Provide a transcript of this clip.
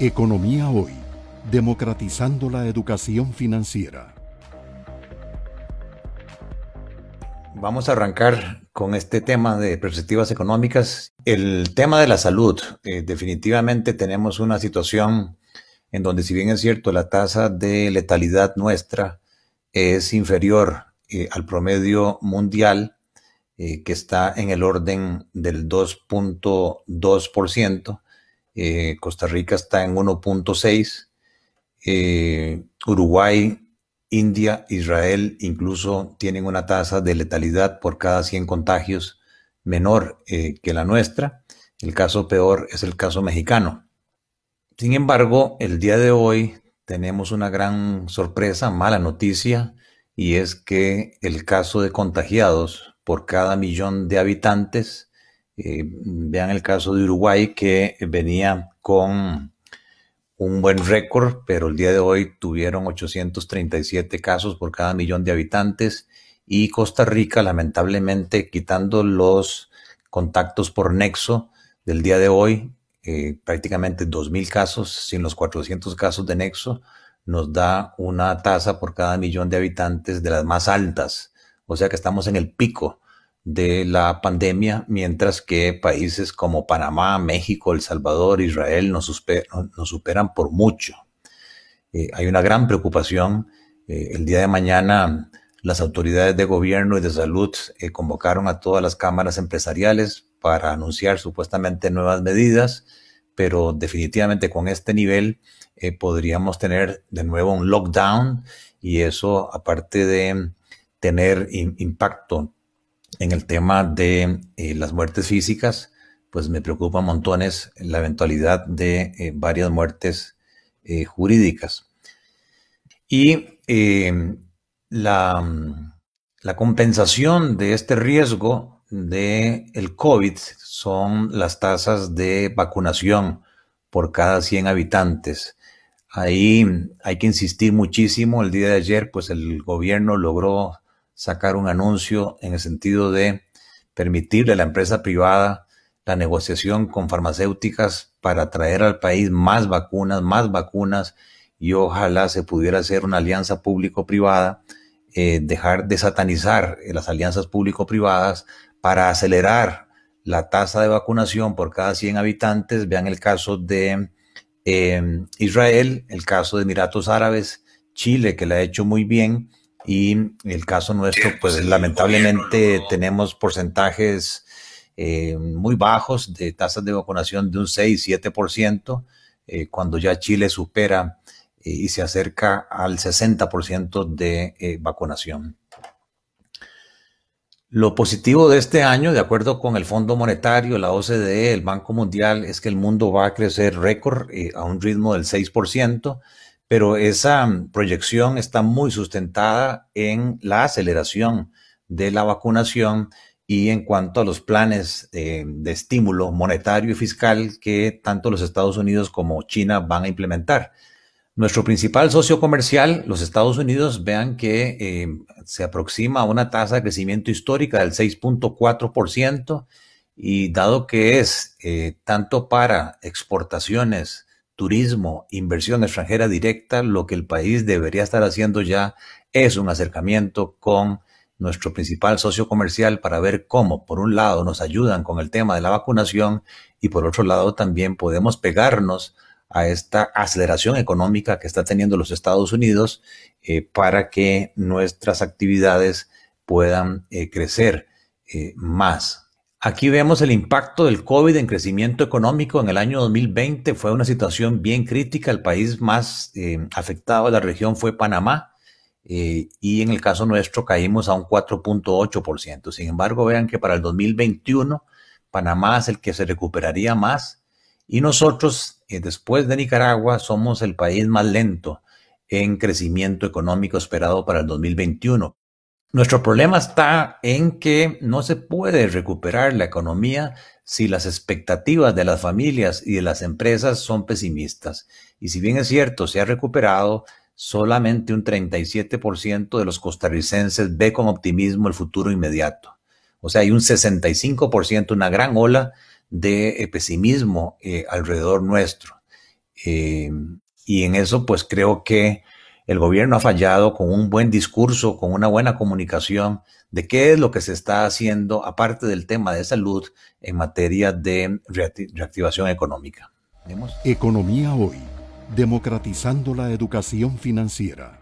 Economía Hoy, democratizando la educación financiera. Vamos a arrancar con este tema de perspectivas económicas. El tema de la salud. Eh, definitivamente tenemos una situación en donde si bien es cierto la tasa de letalidad nuestra es inferior eh, al promedio mundial, eh, que está en el orden del 2.2%, eh, Costa Rica está en 1.6%, Uruguay, India, Israel incluso tienen una tasa de letalidad por cada 100 contagios menor que la nuestra. El caso peor es el caso mexicano. Sin embargo, el día de hoy tenemos una gran sorpresa, mala noticia, y es que el caso de contagiados por cada millón de habitantes, eh, vean el caso de Uruguay que venía con un buen récord, pero el día de hoy tuvieron 837 casos por cada millón de habitantes y Costa Rica, lamentablemente, quitando los contactos por nexo del día de hoy, eh, prácticamente 2.000 casos, sin los 400 casos de nexo, nos da una tasa por cada millón de habitantes de las más altas. O sea que estamos en el pico de la pandemia, mientras que países como Panamá, México, El Salvador, Israel nos, superan por mucho. Eh, hay una gran preocupación. Eh, el día de mañana las autoridades de gobierno y de salud convocaron a todas las cámaras empresariales para anunciar supuestamente nuevas medidas, pero definitivamente con este nivel eh, podríamos tener de nuevo un lockdown y eso, aparte de tener impacto en el tema de eh, las muertes físicas, pues me preocupa montones la eventualidad de eh, varias muertes jurídicas. Y la, la compensación de este riesgo de el COVID son las tasas de vacunación por cada 100 habitantes. Ahí hay que insistir muchísimo. El día de ayer, pues el gobierno logró sacar un anuncio en el sentido de permitirle a la empresa privada la negociación con farmacéuticas para traer al país más vacunas, más vacunas y ojalá se pudiera hacer una alianza público-privada, eh, dejar de satanizar las alianzas público-privadas para acelerar la tasa de vacunación por cada 100 habitantes. Vean el caso de em, Israel, el caso de Emiratos Árabes, Chile, que le ha hecho muy bien, y el caso nuestro, pues lamentablemente tenemos porcentajes eh, muy bajos de tasas de vacunación de un 6-7%, eh, cuando ya Chile supera eh, y se acerca al 60% de vacunación. Lo positivo de este año, de acuerdo con el Fondo Monetario, la OCDE, el Banco Mundial, es que el mundo va a crecer récord eh, a un ritmo del 6%, pero esa proyección está muy sustentada en la aceleración de la vacunación y en cuanto a los planes eh, de estímulo monetario y fiscal que tanto los Estados Unidos como China van a implementar. Nuestro principal socio comercial, los Estados Unidos, vean que eh, se aproxima a una tasa de crecimiento histórica del 6.4% y dado que es eh, tanto para exportaciones, turismo, inversión extranjera directa, lo que el país debería estar haciendo ya es un acercamiento con nuestro principal socio comercial para ver cómo, por un lado, nos ayudan con el tema de la vacunación y por otro lado también podemos pegarnos a esta aceleración económica que está teniendo los Estados Unidos eh, para que nuestras actividades puedan eh, crecer eh, más. Aquí vemos el impacto del COVID en crecimiento económico. En el año 2020 fue una situación bien crítica. El país más afectado de la región fue Panamá. y en el caso nuestro caímos a un 4.8%. Sin embargo, vean que para el 2021 Panamá es el que se recuperaría más y nosotros, eh, después de Nicaragua, somos el país más lento en crecimiento económico esperado para el 2021. Nuestro problema está en que no se puede recuperar la economía si las expectativas de las familias y de las empresas son pesimistas. Y si bien es cierto, se ha recuperado, solamente un 37% de los costarricenses ve con optimismo el futuro inmediato. O sea, hay un 65%, una gran ola de eh, pesimismo eh, alrededor nuestro. Eh, y en eso pues creo que el gobierno ha fallado con un buen discurso, con una buena comunicación de qué es lo que se está haciendo, aparte del tema de salud, en materia de reactivación económica. Economía hoy, democratizando la educación financiera.